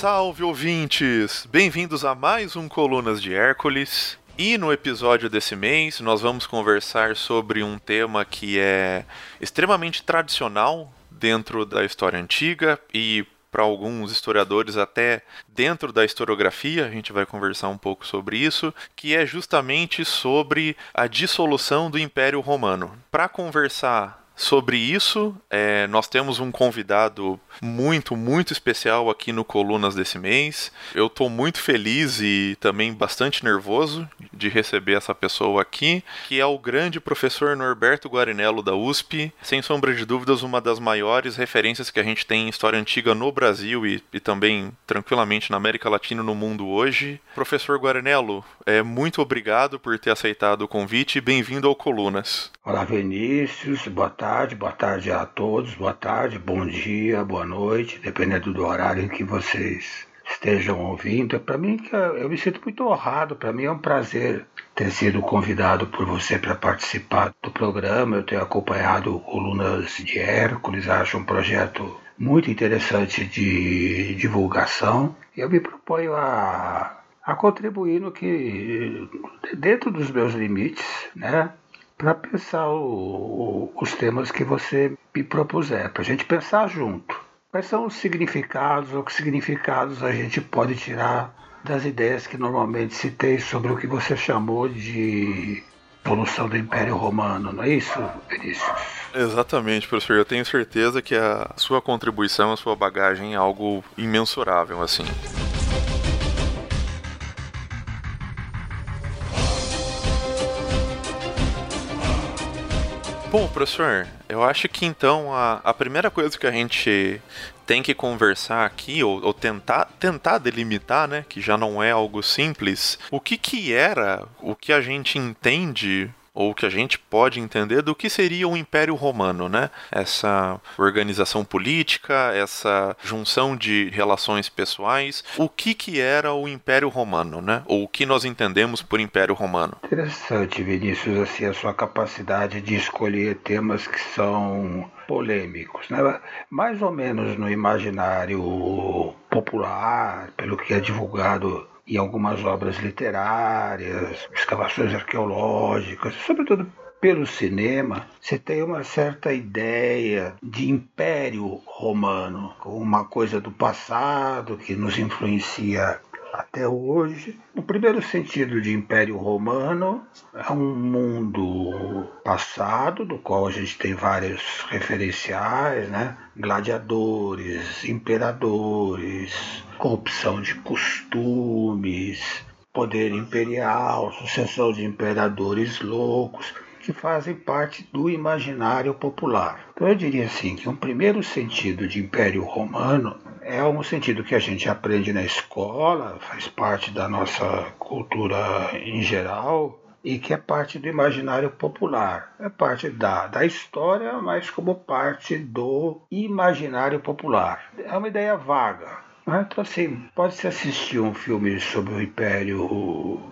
Salve ouvintes! Bem-vindos a mais um Colunas de Hércules. E no episódio desse mês nós vamos conversar sobre um tema que é extremamente tradicional dentro da história antiga e para alguns historiadores até dentro da historiografia, a gente vai conversar um pouco sobre isso, que é justamente sobre a dissolução do Império Romano. Para conversar sobre isso. É, nós temos um convidado muito, muito especial aqui no Colunas desse mês. Eu estou muito feliz e também bastante nervoso de receber essa pessoa aqui, que é o grande professor Norberto Guarinello da USP. Sem sombra de dúvidas, uma das maiores referências que a gente tem em história antiga no Brasil e, e também tranquilamente na América Latina e no mundo hoje. Professor Guarinello, é, muito obrigado por ter aceitado o convite e bem-vindo ao Colunas. Olá, Vinícius. Boa tarde tarde, boa tarde a todos, boa tarde, bom dia, boa noite, dependendo do horário em que vocês estejam ouvindo. Para mim, eu me sinto muito honrado, para mim é um prazer ter sido convidado por você para participar do programa. Eu tenho acompanhado Colunas de Hércules, acho um projeto muito interessante de divulgação. Eu me proponho a, a contribuir no que, dentro dos meus limites, né? Para pensar o, o, os temas que você me propuser, para a gente pensar junto. Quais são os significados ou que significados a gente pode tirar das ideias que normalmente se tem sobre o que você chamou de evolução do Império Romano, não é isso, Vinícius? Exatamente, professor. Eu tenho certeza que a sua contribuição, a sua bagagem é algo imensurável, assim. Bom, professor, eu acho que então a, a primeira coisa que a gente tem que conversar aqui, ou, ou, tentar, tentar delimitar, né, que já não é algo simples, o que que era, o que a gente entende ou que a gente pode entender do que seria o Império Romano, né? Essa organização política, essa junção de relações pessoais. O que que era o Império Romano, né? Ou o que nós entendemos por Império Romano? Interessante, Vinícius, assim, a sua capacidade de escolher temas que são polêmicos, né? Mais ou menos no imaginário popular, pelo que é divulgado em algumas obras literárias, escavações arqueológicas, sobretudo pelo cinema, você tem uma certa ideia de império romano, uma coisa do passado que nos influencia até hoje. No primeiro sentido de Império Romano, é um mundo passado, do qual a gente tem vários referenciais, né? gladiadores, imperadores, corrupção de costumes, poder imperial, sucessão de imperadores loucos que fazem parte do imaginário popular. Então eu diria assim que um primeiro sentido de Império Romano é um sentido que a gente aprende na escola, faz parte da nossa cultura em geral e que é parte do imaginário popular. É parte da, da história, mas como parte do imaginário popular. É uma ideia vaga. Né? Então, assim, pode-se assistir um filme sobre o Império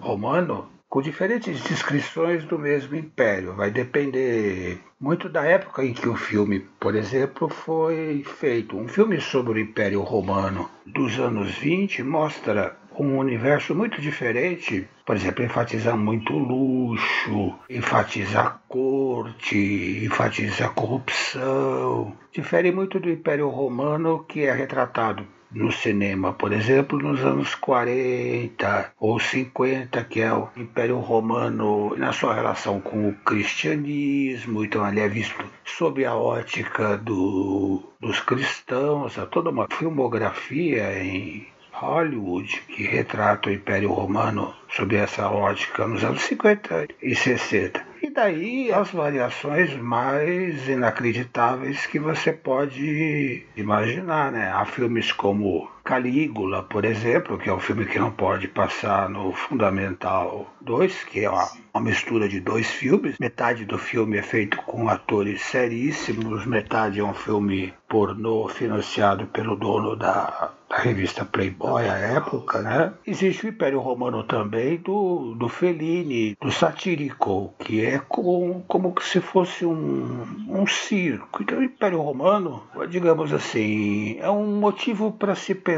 Romano com diferentes descrições do mesmo império. Vai depender muito da época em que o filme, por exemplo, foi feito. Um filme sobre o Império Romano dos anos 20 mostra um universo muito diferente, por exemplo, enfatiza muito luxo, enfatiza a corte, enfatiza a corrupção. Difere muito do Império Romano que é retratado no cinema, por exemplo, nos anos 40 ou 50, que é o Império Romano na sua relação com o cristianismo, então ele é visto sob a ótica do, dos cristãos, há toda uma filmografia em Hollywood que retrata o Império Romano sob essa ótica nos anos 50 e 60. E daí as variações mais inacreditáveis que você pode imaginar, né? Há filmes como Calígula, por exemplo, que é um filme que não pode passar no Fundamental 2, que é uma, uma mistura de dois filmes. Metade do filme é feito com atores seríssimos, metade é um filme pornô financiado pelo dono da, da revista Playboy à época, né? Existe o Império Romano também do, do Fellini, do Satírico, que é como, como se fosse um, um circo. Então o Império Romano, digamos assim, é um motivo para se pensar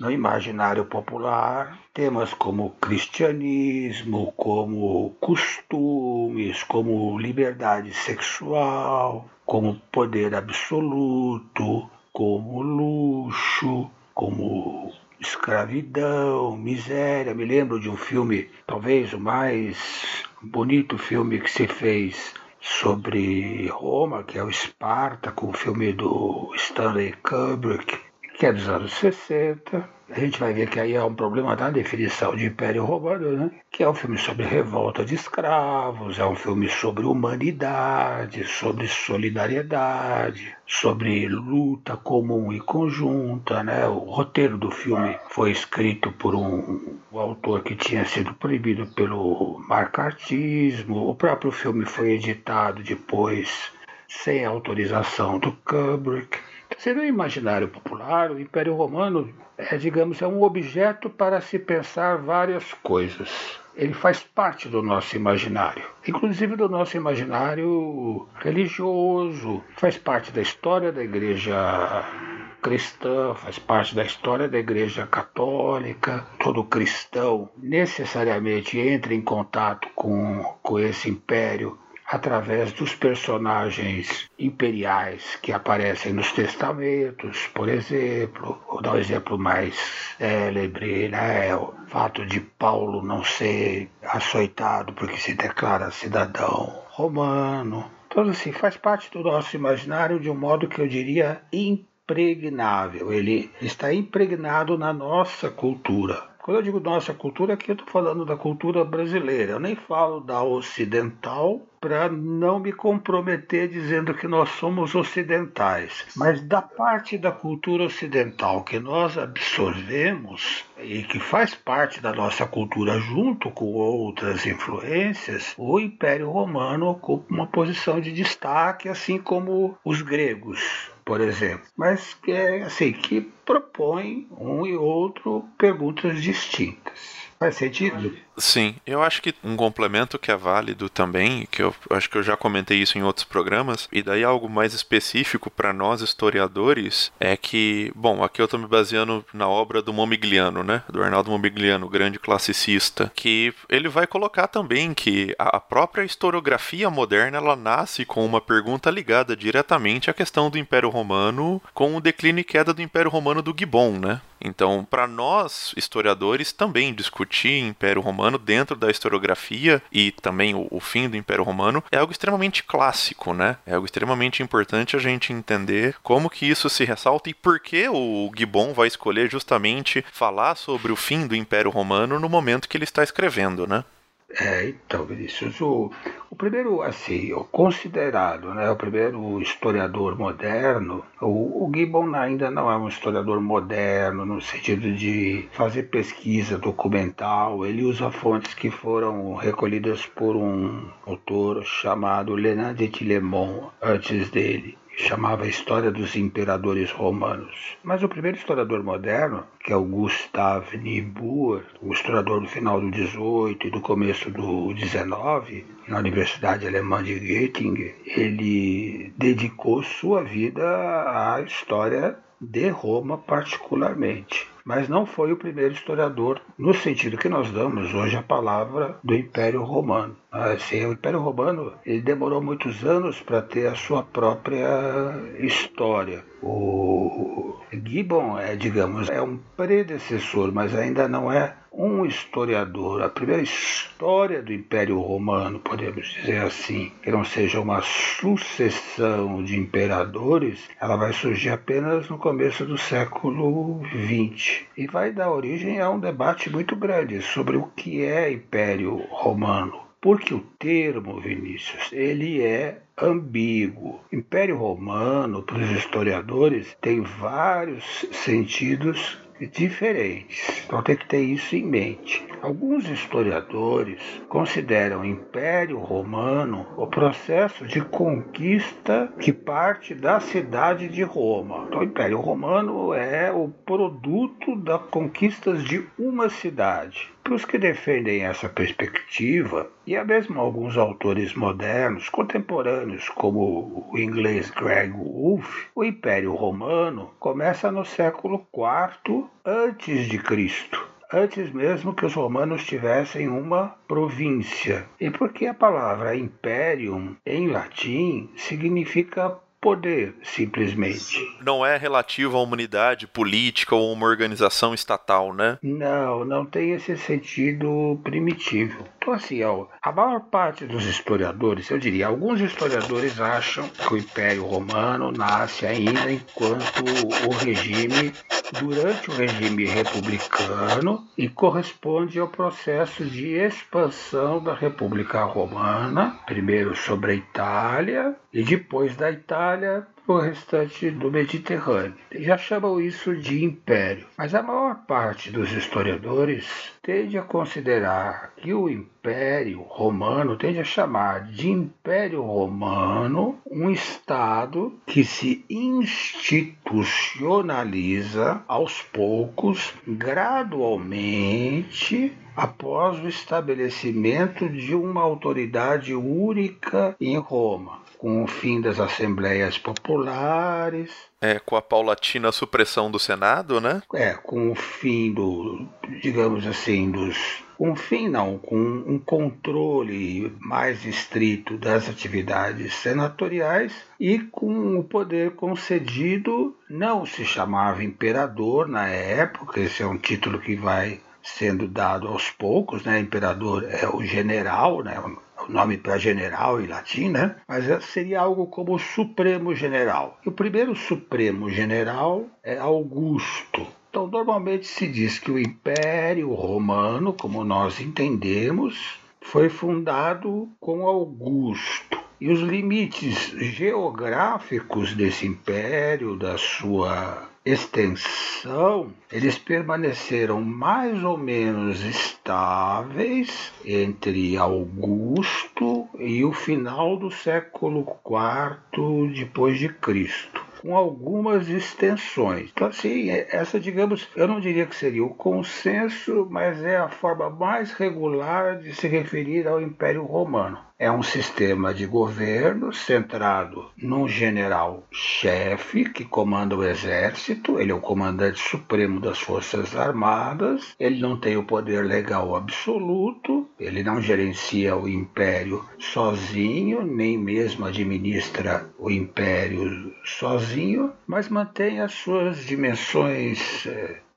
no imaginário popular temas como cristianismo, como costumes, como liberdade sexual, como poder absoluto, como luxo, como escravidão, miséria. Me lembro de um filme, talvez o mais bonito filme que se fez sobre Roma, que é o Espartaco, o filme do Stanley Kubrick, que é dos anos 60. A gente vai ver que aí é um problema da definição de Império Romano, né? que é um filme sobre revolta de escravos, é um filme sobre humanidade, sobre solidariedade, sobre luta comum e conjunta. Né? O roteiro do filme foi escrito por um, um autor que tinha sido proibido pelo marcartismo. O próprio filme foi editado depois sem autorização do Kubrick. Seria no imaginário popular, o Império Romano é, digamos, é um objeto para se pensar várias coisas. Ele faz parte do nosso imaginário, inclusive do nosso imaginário religioso, faz parte da história da igreja cristã, faz parte da história da Igreja Católica. Todo cristão necessariamente entra em contato com, com esse império através dos personagens imperiais que aparecem nos testamentos, por exemplo. Vou dar um exemplo mais célebre, né? o fato de Paulo não ser açoitado porque se declara cidadão romano. Então, assim, faz parte do nosso imaginário de um modo que eu diria impregnável. Ele está impregnado na nossa cultura. Quando eu digo nossa cultura, aqui eu estou falando da cultura brasileira. Eu nem falo da ocidental para não me comprometer dizendo que nós somos ocidentais. Mas da parte da cultura ocidental que nós absorvemos e que faz parte da nossa cultura junto com outras influências, o Império Romano ocupa uma posição de destaque, assim como os gregos por exemplo, mas que é assim que propõe um e outro perguntas distintas. Faz sentido? Sim, eu acho que um complemento que é válido também, que eu, acho que eu já comentei isso em outros programas, e daí algo mais específico para nós historiadores é que, bom, aqui eu estou me baseando na obra do Momigliano, né, do Arnaldo Momigliano, grande classicista, que ele vai colocar também que a própria historiografia moderna ela nasce com uma pergunta ligada diretamente à questão do Império Romano, com o declínio e queda do Império Romano do Gibbon, né? Então, para nós historiadores também discutir Império Romano dentro da historiografia e também o, o, fim do Império Romano é algo extremamente clássico, né? É algo extremamente importante a gente entender como que isso se ressalta e por que o Gibbon vai escolher justamente falar sobre o fim do Império Romano no momento que ele está escrevendo, né? É, então, Vinícius, o, o primeiro, assim, o considerado, né, o primeiro historiador moderno, o, o Gibbon ainda não é um historiador moderno no sentido de fazer pesquisa documental, ele usa fontes que foram recolhidas por um autor chamado Lenin de Tillemont antes dele chamava História dos Imperadores Romanos. Mas o primeiro historiador moderno, que é o Gustav Niebuhr, o historiador do final do 18 e do começo do 19, na Universidade Alemã de Göttingen, ele dedicou sua vida à história de Roma particularmente mas não foi o primeiro historiador no sentido que nós damos hoje a palavra do Império Romano. Assim, o Império Romano ele demorou muitos anos para ter a sua própria história. O Gibbon é, digamos, é um predecessor, mas ainda não é um historiador, a primeira história do Império Romano, podemos dizer assim, que não seja uma sucessão de imperadores, ela vai surgir apenas no começo do século XX e vai dar origem a um debate muito grande sobre o que é Império Romano. Porque o termo, Vinícius, ele é ambíguo. Império Romano, para os historiadores, tem vários sentidos diferentes. Então tem que ter isso em mente. Alguns historiadores consideram o Império Romano o processo de conquista que parte da cidade de Roma. Então o Império Romano é o produto das conquistas de uma cidade. Para os que defendem essa perspectiva, e há mesmo alguns autores modernos, contemporâneos, como o inglês Greg Wolfe, o Império Romano começa no século IV antes de Cristo antes mesmo que os romanos tivessem uma província. E porque a palavra imperium em latim significa poder, simplesmente. Não é relativo à humanidade política ou uma organização estatal, né? Não, não tem esse sentido primitivo. Então, assim, ó, a maior parte dos historiadores, eu diria, alguns historiadores acham que o Império Romano nasce ainda enquanto o regime, durante o regime republicano, e corresponde ao processo de expansão da República Romana, primeiro sobre a Itália e depois da Itália o restante do Mediterrâneo. Já chamam isso de império, mas a maior parte dos historiadores tende a considerar que o Império Romano tende a chamar de Império Romano um Estado que se institucionaliza aos poucos, gradualmente, após o estabelecimento de uma autoridade única em Roma com o fim das assembleias populares. É, com a paulatina supressão do Senado, né? É, com o fim do, digamos assim, dos. Um fim não, com um controle mais estrito das atividades senatoriais e com o poder concedido, não se chamava imperador na época, esse é um título que vai sendo dado aos poucos, né? Imperador é o general, né? O nome para general em latim, né? Mas é, seria algo como Supremo General. E o primeiro Supremo General é Augusto. Então, normalmente se diz que o Império Romano, como nós entendemos, foi fundado com Augusto. E os limites geográficos desse império, da sua extensão, eles permaneceram mais ou menos estáveis entre Augusto e o final do século IV depois de Cristo com algumas extensões. Então, assim, é, essa, digamos, eu não diria que seria o consenso, mas é a forma mais regular de se referir ao Império Romano. É um sistema de governo centrado num general-chefe que comanda o exército, ele é o comandante supremo das Forças Armadas, ele não tem o poder legal absoluto, ele não gerencia o império sozinho, nem mesmo administra o império sozinho, mas mantém as suas dimensões.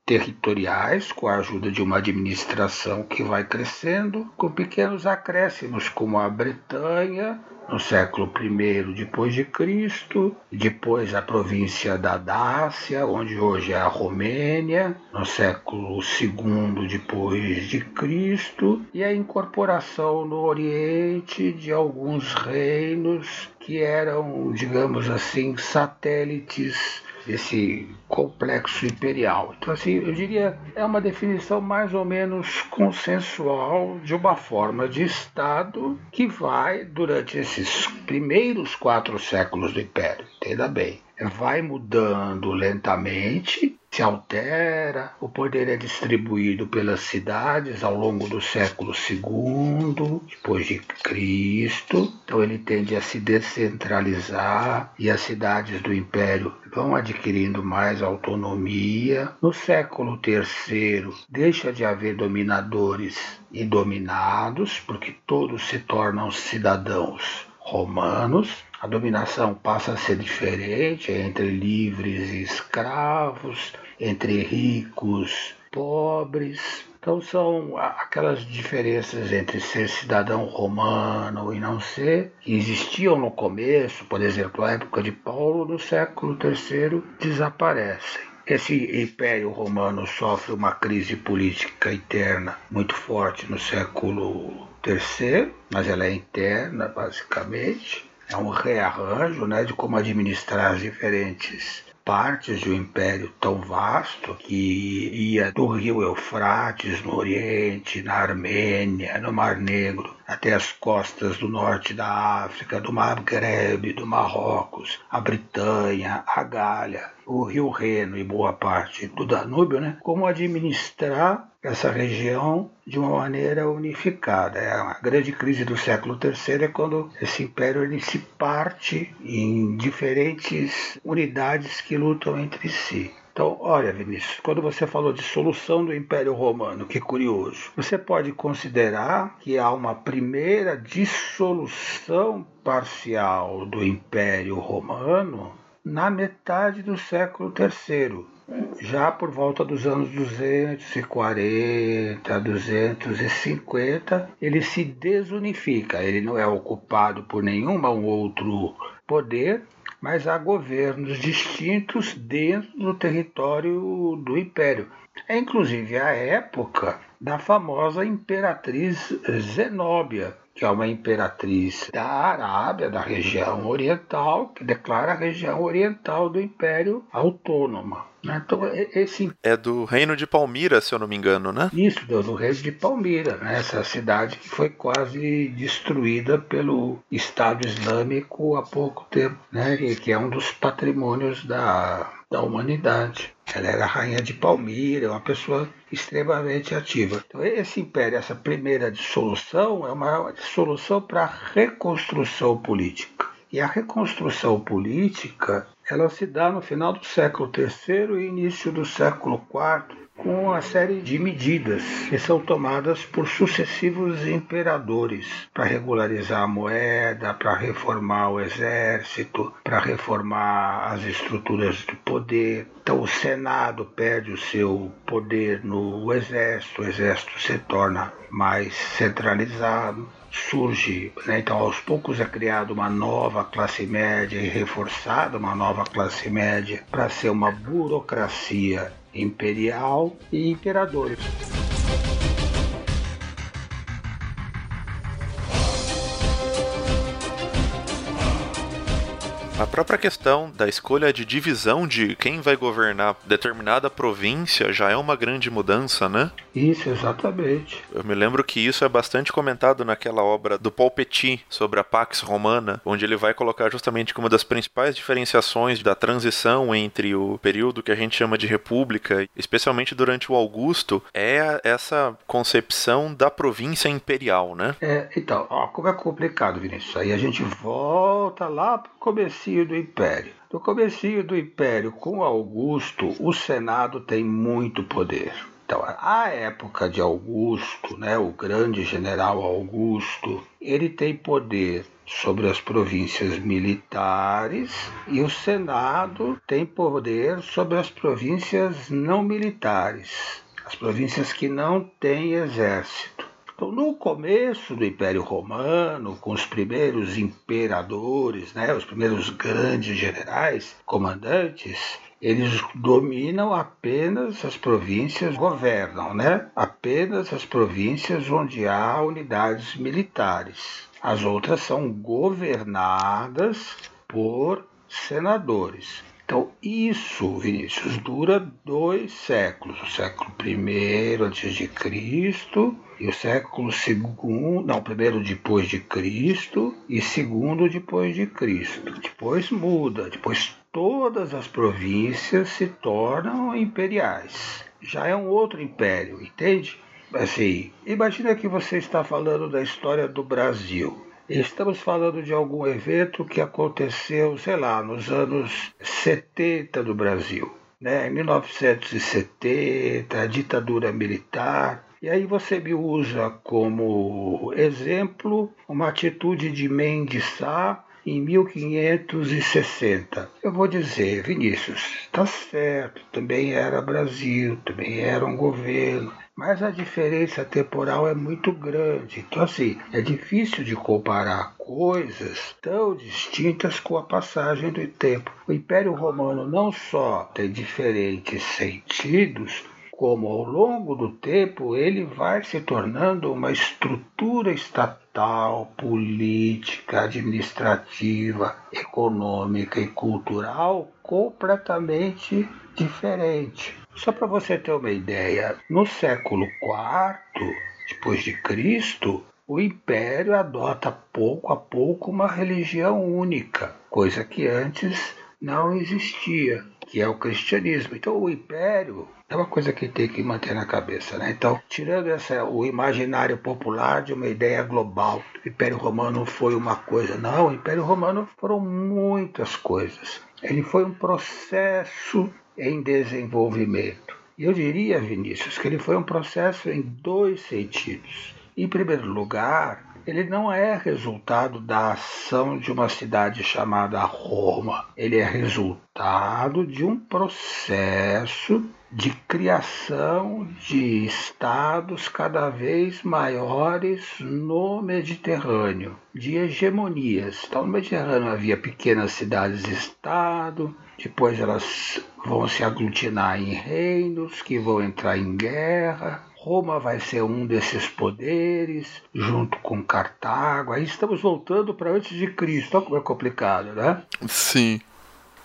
Territoriais com a ajuda de uma administração que vai crescendo, com pequenos acréscimos como a Bretanha no século I depois de Cristo, depois a província da Dácia, onde hoje é a Romênia, no século II depois de Cristo, e a incorporação no Oriente de alguns reinos que eram, digamos assim, satélites esse complexo imperial. Então, assim, eu diria é uma definição mais ou menos consensual de uma forma de Estado que vai, durante esses primeiros quatro séculos do Império, entenda bem, vai mudando lentamente se altera, o poder é distribuído pelas cidades ao longo do século II depois de Cristo. Então ele tende a se descentralizar e as cidades do império vão adquirindo mais autonomia. No século III deixa de haver dominadores e dominados, porque todos se tornam cidadãos romanos a dominação passa a ser diferente entre livres e escravos, entre ricos e pobres. Então são aquelas diferenças entre ser cidadão romano e não ser, que existiam no começo, por exemplo, a época de Paulo, no século III, desaparecem. Esse Império Romano sofre uma crise política interna muito forte no século III, mas ela é interna, basicamente. É um rearranjo né, de como administrar as diferentes partes de um império tão vasto que ia do rio Eufrates no Oriente, na Armênia, no Mar Negro, até as costas do norte da África, do Maghreb, do Marrocos, a Britânia, a Gália, o Rio Reno e boa parte do Danúbio, né? como administrar essa região de uma maneira unificada. É a grande crise do século III é quando esse império ele se parte em diferentes unidades que lutam entre si. Então, olha, Vinícius, quando você falou de solução do Império Romano, que curioso, você pode considerar que há uma primeira dissolução parcial do Império Romano na metade do século III, já por volta dos anos 240, 250, ele se desunifica. Ele não é ocupado por nenhum outro poder, mas há governos distintos dentro do território do império. É inclusive a época da famosa imperatriz Zenóbia, que é uma imperatriz da Arábia, da região oriental, que declara a região oriental do Império autônoma. Né? Então, esse... É do Reino de Palmira, se eu não me engano, né? Isso, do Reino de Palmira, né? essa cidade que foi quase destruída pelo Estado Islâmico há pouco tempo, né? e que é um dos patrimônios da, da humanidade. Ela era rainha de Palmira, uma pessoa extremamente ativa. Então, esse império, essa primeira dissolução, é uma dissolução para reconstrução política. E a reconstrução política ela se dá no final do século III e início do século IV, com uma série de medidas que são tomadas por sucessivos imperadores para regularizar a moeda, para reformar o exército, para reformar as estruturas de poder. Então o Senado perde o seu poder no exército, o exército se torna mais centralizado surge, né? então aos poucos é criada uma nova classe média e reforçada uma nova classe média para ser uma burocracia imperial e imperadores. A própria questão da escolha de divisão de quem vai governar determinada província já é uma grande mudança, né? Isso, exatamente. Eu me lembro que isso é bastante comentado naquela obra do Paul Petit sobre a Pax Romana, onde ele vai colocar justamente que uma das principais diferenciações da transição entre o período que a gente chama de república, especialmente durante o Augusto, é essa concepção da província imperial, né? É, então, ó, como é complicado, Vinícius. Aí a gente volta lá para o começo comecinho do Império. No comecinho do Império, com Augusto, o Senado tem muito poder. Então, a época de Augusto, né, o grande general Augusto, ele tem poder sobre as províncias militares e o Senado tem poder sobre as províncias não militares, as províncias que não têm exército. Então, no começo do Império Romano, com os primeiros imperadores, né, os primeiros grandes generais, comandantes, eles dominam apenas as províncias, governam, né? Apenas as províncias onde há unidades militares. As outras são governadas por senadores. Então, isso, Vinícius, dura dois séculos. O século I antes de Cristo e o século segundo, não, primeiro depois de Cristo e segundo depois de Cristo. Depois muda, depois todas as províncias se tornam imperiais. Já é um outro império, entende? Assim, imagina que você está falando da história do Brasil. Estamos falando de algum evento que aconteceu, sei lá, nos anos 70 do Brasil, né? em 1970, a ditadura militar. E aí você me usa como exemplo uma atitude de Mendes Sá em 1560. Eu vou dizer, Vinícius, está certo, também era Brasil, também era um governo, mas a diferença temporal é muito grande. Então, assim, é difícil de comparar coisas tão distintas com a passagem do tempo. O Império Romano não só tem diferentes sentidos, como ao longo do tempo ele vai se tornando uma estrutura estatal, política, administrativa, econômica e cultural completamente diferente. Só para você ter uma ideia, no século IV depois de Cristo, o império adota pouco a pouco uma religião única, coisa que antes não existia, que é o cristianismo. Então o império é uma coisa que tem que manter na cabeça, né? Então, tirando essa, o imaginário popular de uma ideia global, o Império Romano foi uma coisa. Não, o Império Romano foram muitas coisas. Ele foi um processo em desenvolvimento. E eu diria, Vinícius, que ele foi um processo em dois sentidos. Em primeiro lugar, ele não é resultado da ação de uma cidade chamada Roma. Ele é resultado de um processo de criação de estados cada vez maiores no Mediterrâneo, de hegemonias. Então, no Mediterrâneo havia pequenas cidades-estado, depois elas vão se aglutinar em reinos que vão entrar em guerra, Roma vai ser um desses poderes, junto com Cartago. Aí estamos voltando para antes de Cristo. Olha como é complicado, né? Sim.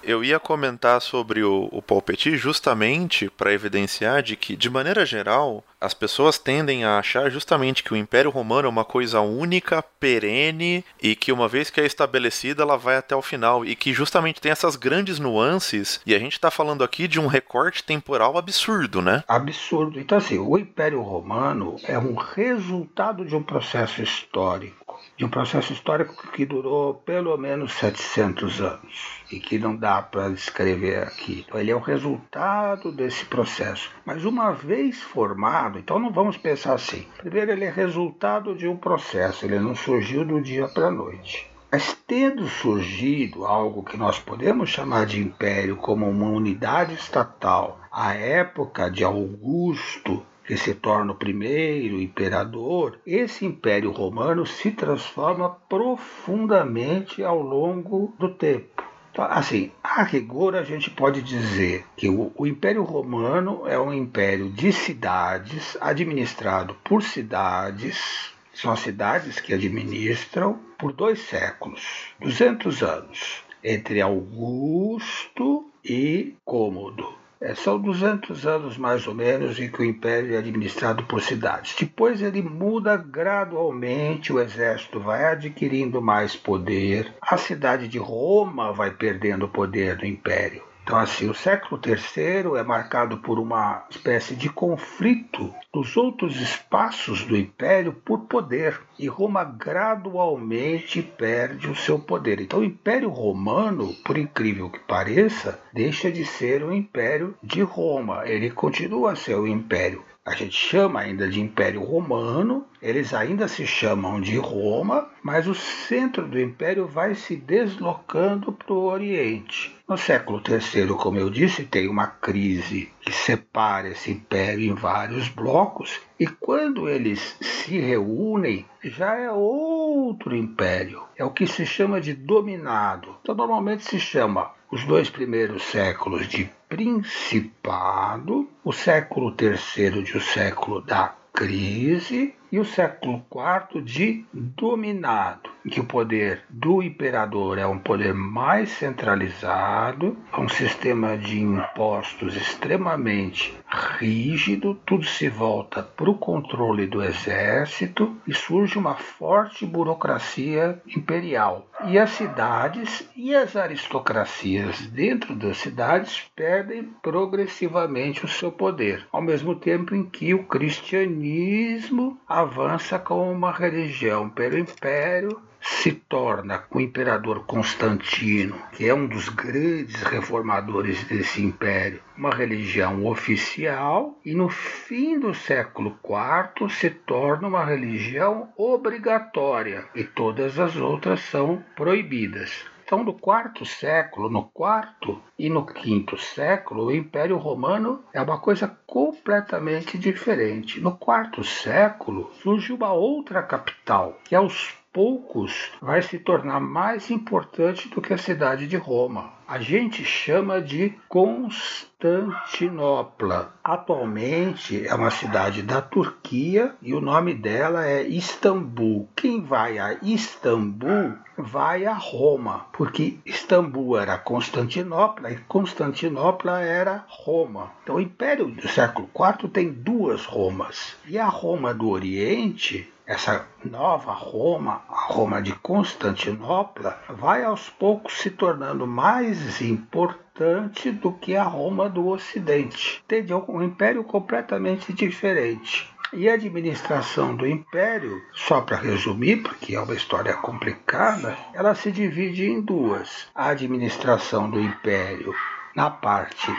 Eu ia comentar sobre o, o Palpeti justamente para evidenciar de que, de maneira geral, as pessoas tendem a achar justamente que o Império Romano é uma coisa única, perene e que uma vez que é estabelecida ela vai até o final e que justamente tem essas grandes nuances e a gente está falando aqui de um recorte temporal absurdo, né? Absurdo. Então assim, o Império Romano é um resultado de um processo histórico, de um processo histórico que durou pelo menos 700 anos e que não dá para descrever aqui. Então, ele é o resultado desse processo. Mas uma vez formado, então não vamos pensar assim. Primeiro, ele é resultado de um processo, ele não surgiu do dia para a noite. Mas tendo surgido algo que nós podemos chamar de império como uma unidade estatal, à época de Augusto, que se torna o primeiro imperador, esse império romano se transforma profundamente ao longo do tempo. Então, assim, a rigor a gente pode dizer que o, o, Império Romano é um império de cidades, administrado por cidades, são as cidades que administram por dois séculos, 200 anos, entre Augusto e Cômodo. É, são 200 anos mais ou menos em que o império é administrado por cidades. Depois ele muda gradualmente, o exército vai adquirindo mais poder, a cidade de Roma vai perdendo o poder do império. Então, assim, o século III é marcado por uma espécie de conflito dos outros espaços do império por poder, e Roma gradualmente perde o seu poder. Então, o Império Romano, por incrível que pareça, deixa de ser o Império de Roma, ele continua a ser o Império a gente chama ainda de Império Romano, eles ainda se chamam de Roma, mas o centro do império vai se deslocando para o Oriente. No século III, como eu disse, tem uma crise que separa esse império em vários blocos, e quando eles se reúnem, já é outro império. É o que se chama de dominado. Então, normalmente se chama os dois primeiros séculos de Principado, o século terceiro de o século da crise e o século IV de dominado, em que o poder do imperador é um poder mais centralizado, é um sistema de impostos extremamente rígido, tudo se volta para o controle do exército e surge uma forte burocracia imperial. E as cidades e as aristocracias dentro das cidades perdem progressivamente o seu poder, ao mesmo tempo em que o cristianismo avança como uma religião pelo império se torna o imperador Constantino, que é um dos grandes reformadores desse império, uma religião oficial e no fim do século IV se torna uma religião obrigatória e todas as outras são proibidas. Então, no quarto século, no quarto e no quinto século, o Império Romano é uma coisa completamente diferente. No quarto século surge uma outra capital, que aos poucos vai se tornar mais importante do que a cidade de Roma. A gente chama de Constantinopla. Atualmente é uma cidade da Turquia e o nome dela é Istambul. Quem vai a Istambul vai a Roma, porque Istambul era Constantinopla e Constantinopla era Roma. Então o Império do século IV tem duas Romas. E a Roma do Oriente essa nova Roma, a Roma de Constantinopla, vai aos poucos se tornando mais importante do que a Roma do Ocidente. Entendeu? Um império completamente diferente. E a administração do império, só para resumir, porque é uma história complicada, ela se divide em duas. A administração do império na parte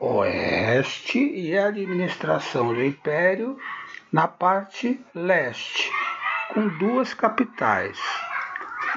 oeste e a administração do império na parte leste, com duas capitais.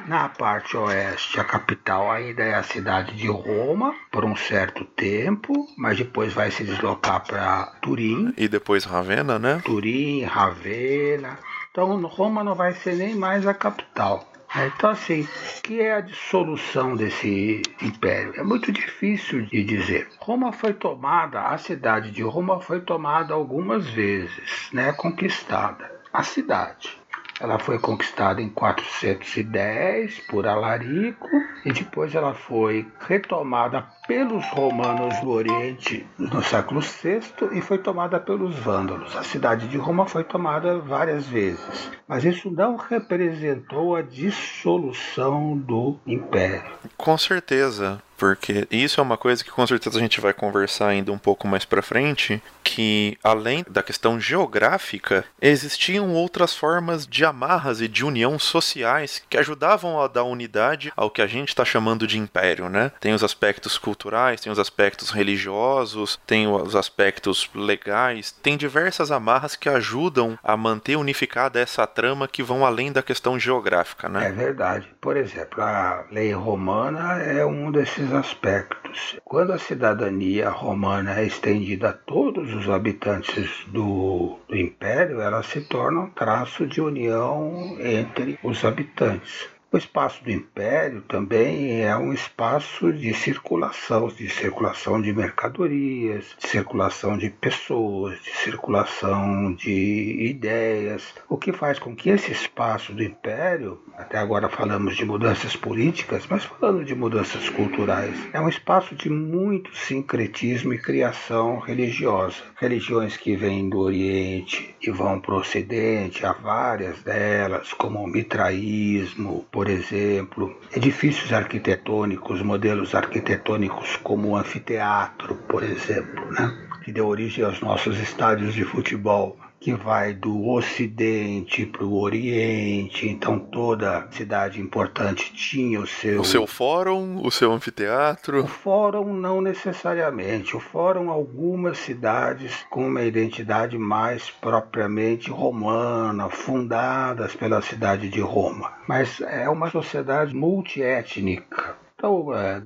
Na parte oeste, a capital ainda é a cidade de Roma por um certo tempo, mas depois vai se deslocar para Turim. E depois Ravenna, né? Turim, Ravenna. Então Roma não vai ser nem mais a capital. Então, assim, o que é a dissolução desse império? É muito difícil de dizer. Roma foi tomada, a cidade de Roma foi tomada algumas vezes, né, conquistada. A cidade. Ela foi conquistada em 410 por Alarico e depois ela foi retomada pelos romanos do Oriente no século VI e foi tomada pelos vândalos. A cidade de Roma foi tomada várias vezes, mas isso não representou a dissolução do império. Com certeza porque isso é uma coisa que com certeza a gente vai conversar ainda um pouco mais para frente, que além da questão geográfica, existiam outras formas de amarras e de união sociais que ajudavam a dar unidade ao que a gente está chamando de império, né? Tem os aspectos culturais, tem os aspectos religiosos, tem os aspectos legais, tem diversas amarras que ajudam a manter unificada essa trama que vão além da questão geográfica, né? É verdade. Por exemplo, a lei romana é um desses aspectos. Quando a cidadania romana é estendida a todos os habitantes do, do império, ela se torna um traço de união entre os habitantes. O espaço do império também é um espaço de circulação, de circulação de mercadorias, de circulação de pessoas, de circulação de ideias, o que faz com que esse espaço do império, até agora falamos de mudanças políticas, mas falando de mudanças culturais, é um espaço de muito sincretismo e criação religiosa. Religiões que vêm do Oriente e vão para o Ocidente, há várias delas, como o mitraísmo, por exemplo, edifícios arquitetônicos, modelos arquitetônicos como o anfiteatro, por exemplo, né? que deu origem aos nossos estádios de futebol que vai do Ocidente para o Oriente, então toda cidade importante tinha o seu. O seu fórum, o seu anfiteatro? O fórum não necessariamente. O fórum, algumas cidades com uma identidade mais propriamente romana, fundadas pela cidade de Roma. Mas é uma sociedade multiétnica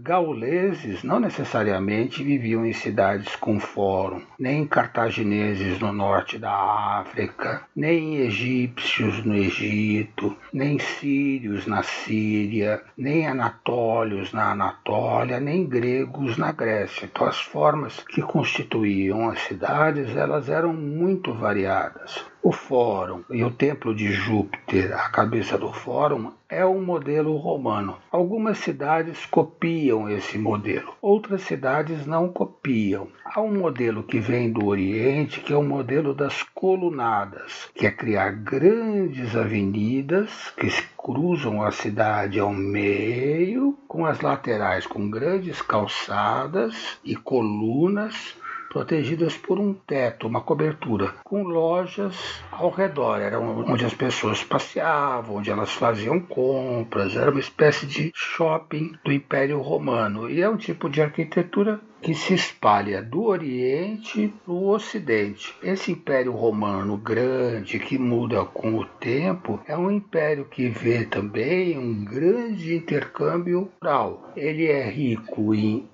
gauleses não necessariamente viviam em cidades com fórum, nem cartagineses no norte da África, nem egípcios no Egito, nem sírios na Síria, nem anatólios na Anatólia, nem gregos na Grécia. Então, as formas que constituíam as cidades elas eram muito variadas. O Fórum e o Templo de Júpiter, a cabeça do Fórum, é um modelo romano. Algumas cidades copiam esse modelo, outras cidades não copiam. Há um modelo que vem do Oriente, que é o modelo das colunadas, que é criar grandes avenidas que cruzam a cidade ao meio, com as laterais com grandes calçadas e colunas protegidas por um teto, uma cobertura, com lojas ao redor. Era onde as pessoas passeavam, onde elas faziam compras. Era uma espécie de shopping do Império Romano. E é um tipo de arquitetura que se espalha do Oriente para o Ocidente. Esse Império Romano grande, que muda com o tempo, é um império que vê também um grande intercâmbio cultural. Ele é rico em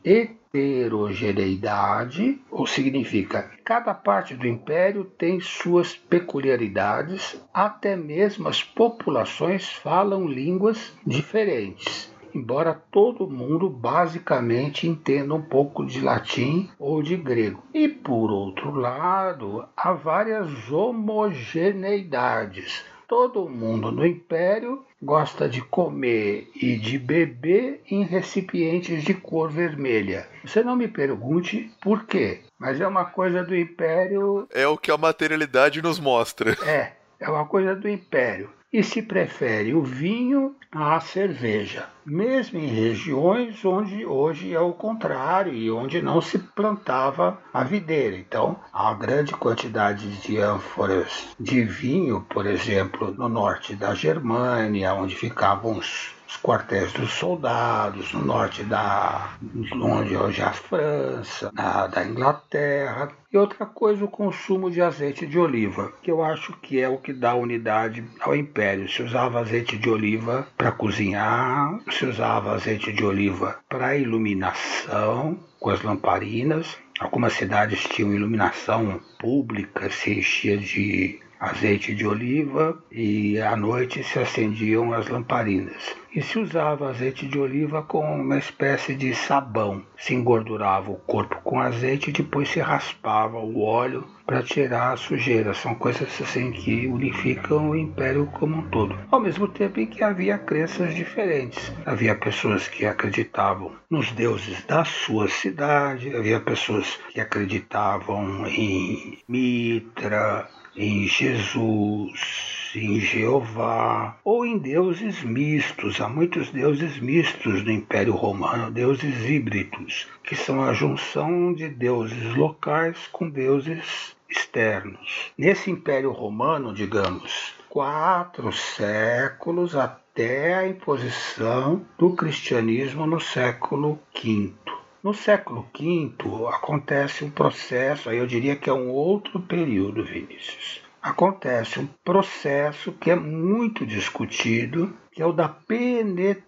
heterogeneidade, ou significa cada parte do império tem suas peculiaridades, até mesmo as populações falam línguas diferentes. Embora todo mundo basicamente entenda um pouco de latim ou de grego. E por outro lado, há várias homogeneidades todo mundo no império gosta de comer e de beber em recipientes de cor vermelha. Você não me pergunte por quê, mas é uma coisa do império. É o que a materialidade nos mostra. É, é uma coisa do império e se prefere o vinho à cerveja, mesmo em regiões onde hoje é o contrário e onde não se plantava a videira. Então, há grande quantidade de ânforas de vinho, por exemplo, no norte da Germânia, onde ficavam os os quartéis dos soldados no norte da onde hoje é a França, na, da Inglaterra. E outra coisa, o consumo de azeite de oliva, que eu acho que é o que dá unidade ao império. Se usava azeite de oliva para cozinhar, se usava azeite de oliva para iluminação com as lamparinas. Algumas cidades tinham iluminação pública, se enchia de azeite de oliva e à noite se acendiam as lamparinas. E se usava azeite de oliva como uma espécie de sabão. Se engordurava o corpo com azeite e depois se raspava o óleo para tirar a sujeira. São coisas assim que unificam o império como um todo. Ao mesmo tempo em que havia crenças diferentes. Havia pessoas que acreditavam nos deuses da sua cidade, havia pessoas que acreditavam em Mitra, em Jesus, em Jeová ou em deuses mistos. Há muitos deuses mistos no Império Romano, deuses híbridos, que são a junção de deuses locais com deuses externos. Nesse Império Romano, digamos, quatro séculos até a imposição do cristianismo no século V. No século V acontece um processo, aí eu diria que é um outro período, Vinícius. Acontece um processo que é muito discutido, que é o da penetração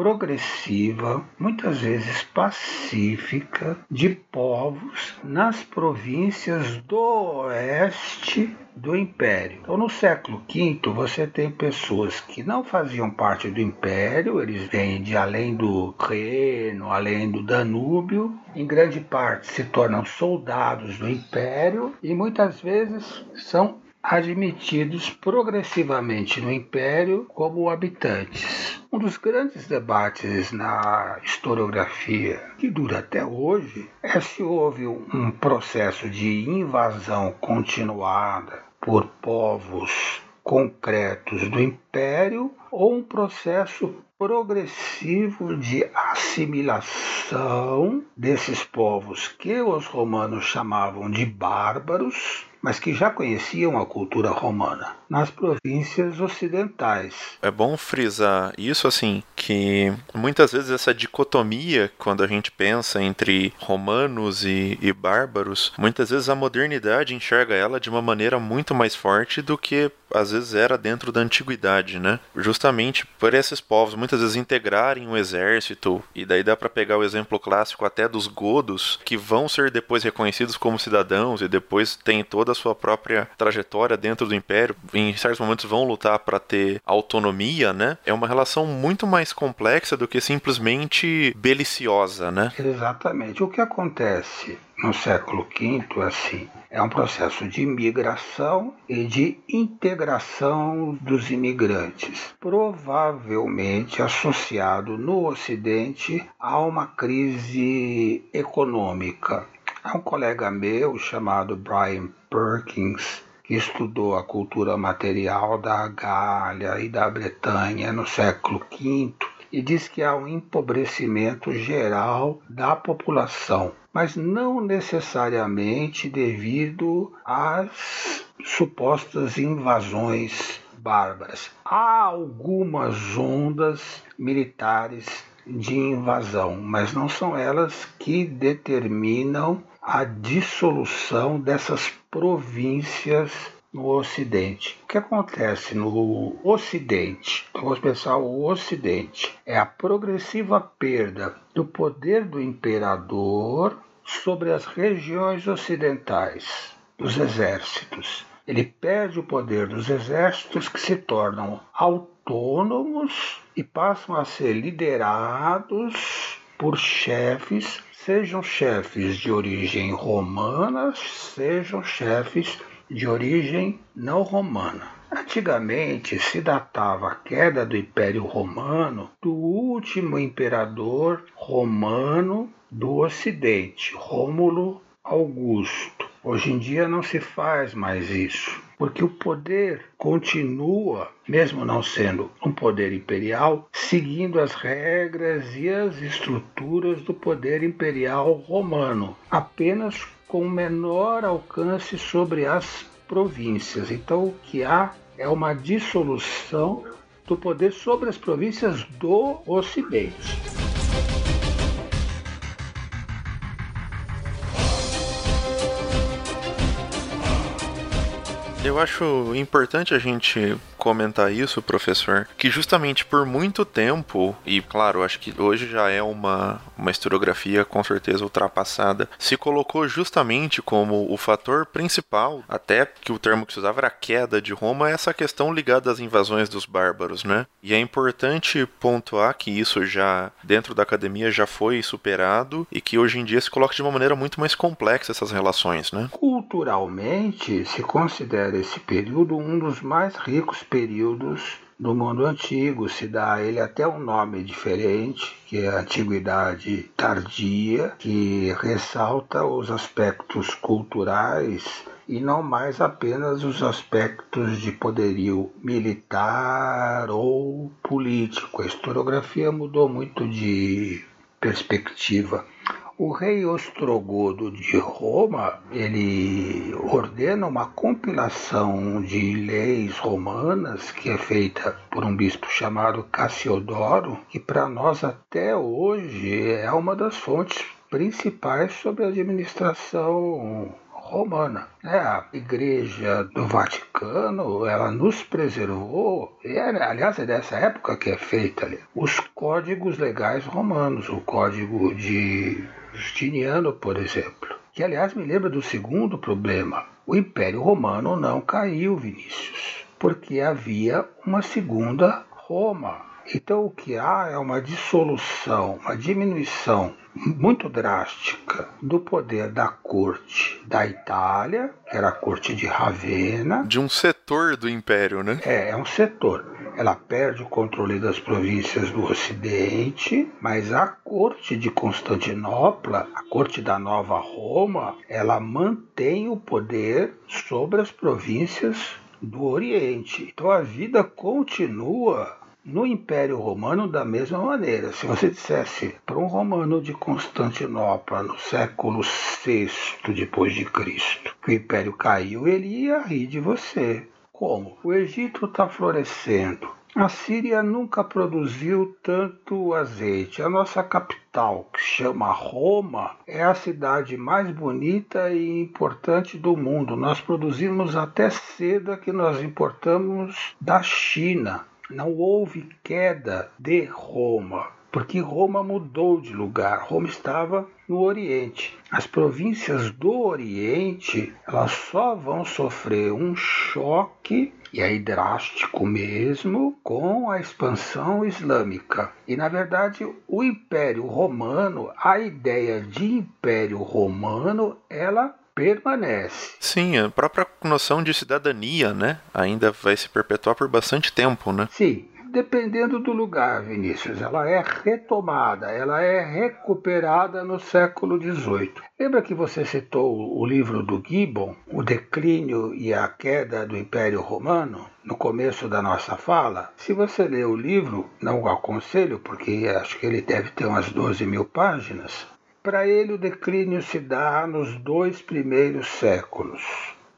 progressiva, muitas vezes pacífica, de povos nas províncias do oeste do Império. Então, no século V, você tem pessoas que não faziam parte do Império, eles vêm de além do Reno, além do Danúbio, em grande parte se tornam soldados do Império e muitas vezes são admitidos progressivamente no Império como habitantes. Um dos grandes debates na historiografia, que dura até hoje, é se houve um processo de invasão continuada por povos concretos do Império ou um processo progressivo de assimilação desses povos que os romanos chamavam de bárbaros mas que já conheciam a cultura romana nas províncias ocidentais. É bom frisar isso assim, que muitas vezes essa dicotomia, quando a gente pensa entre romanos e, e bárbaros, muitas vezes a modernidade enxerga ela de uma maneira muito mais forte do que às vezes era dentro da antiguidade, né? Justamente por esses povos muitas vezes integrarem o exército, e daí dá para pegar o exemplo clássico até dos godos, que vão ser depois reconhecidos como cidadãos e depois tem toda a sua própria trajetória dentro do império, em certos momentos vão lutar para ter autonomia, né? É uma relação muito mais complexa do que simplesmente beliciosa, né? Exatamente. O que acontece no século V, assim, é um processo de migração e de integração dos imigrantes, provavelmente associado no Ocidente a uma crise econômica. Há um colega meu chamado Brian Perkins que estudou a cultura material da Gália e da Bretanha no século V e diz que há um empobrecimento geral da população mas não necessariamente devido às supostas invasões bárbaras. Há algumas ondas militares de invasão, mas não são elas que determinam a dissolução dessas províncias no Ocidente. O que acontece no Ocidente? Então, vamos pensar o Ocidente. É a progressiva perda do poder do imperador sobre as regiões ocidentais dos exércitos. Ele perde o poder dos exércitos que se tornam autônomos e passam a ser liderados por chefes, sejam chefes de origem romana, sejam chefes de origem não romana. Antigamente se datava a queda do Império Romano do último imperador romano do Ocidente, Rômulo Augusto. Hoje em dia não se faz mais isso. porque o poder continua, mesmo não sendo um poder imperial, seguindo as regras e as estruturas do poder imperial romano, apenas com menor alcance sobre as províncias. Então, o que há é uma dissolução do poder sobre as províncias do Ocidente. Eu acho importante a gente comentar isso, professor, que justamente por muito tempo, e claro, acho que hoje já é uma, uma historiografia com certeza ultrapassada, se colocou justamente como o fator principal, até que o termo que se usava era queda de Roma, essa questão ligada às invasões dos bárbaros, né? E é importante pontuar que isso já, dentro da academia, já foi superado e que hoje em dia se coloca de uma maneira muito mais complexa essas relações, né? Culturalmente, se considera esse período um dos mais ricos períodos do mundo antigo. Se dá a ele até um nome diferente, que é a Antiguidade Tardia, que ressalta os aspectos culturais e não mais apenas os aspectos de poderio militar ou político. A historiografia mudou muito de perspectiva. O rei Ostrogodo de Roma, ele ordena uma compilação de leis romanas que é feita por um bispo chamado Cassiodoro, que para nós até hoje é uma das fontes principais sobre a administração romana. É, a Igreja do Vaticano, ela nos preservou, e é, aliás é dessa época que é feita ali, os códigos legais romanos, o código de Justiniano, por exemplo. Que, aliás, me lembra do segundo problema. O Império Romano não caiu, Vinícius, porque havia uma segunda Roma. Então, o que há é uma dissolução, uma diminuição muito drástica do poder da corte da Itália, que era a corte de Ravenna. De um setor do império, né? É, é um setor. Ela perde o controle das províncias do Ocidente, mas a corte de Constantinopla, a corte da Nova Roma, ela mantém o poder sobre as províncias do Oriente. Então a vida continua no Império Romano, da mesma maneira, se você dissesse para um romano de Constantinopla no século VI depois de Cristo que o Império caiu, ele ia rir de você. Como? O Egito está florescendo. A Síria nunca produziu tanto azeite. A nossa capital, que chama Roma, é a cidade mais bonita e importante do mundo. Nós produzimos até seda que nós importamos da China. Não houve queda de Roma, porque Roma mudou de lugar. Roma estava no Oriente. As províncias do Oriente, elas só vão sofrer um choque e aí drástico mesmo com a expansão islâmica. E na verdade, o Império Romano, a ideia de Império Romano, ela permanece. Sim, a própria noção de cidadania, né, ainda vai se perpetuar por bastante tempo, né? Sim, dependendo do lugar, Vinícius, ela é retomada, ela é recuperada no século XVIII. Lembra que você citou o livro do Gibbon, O Declínio e a Queda do Império Romano, no começo da nossa fala? Se você ler o livro, não o aconselho, porque acho que ele deve ter umas 12 mil páginas, para ele, o declínio se dá nos dois primeiros séculos.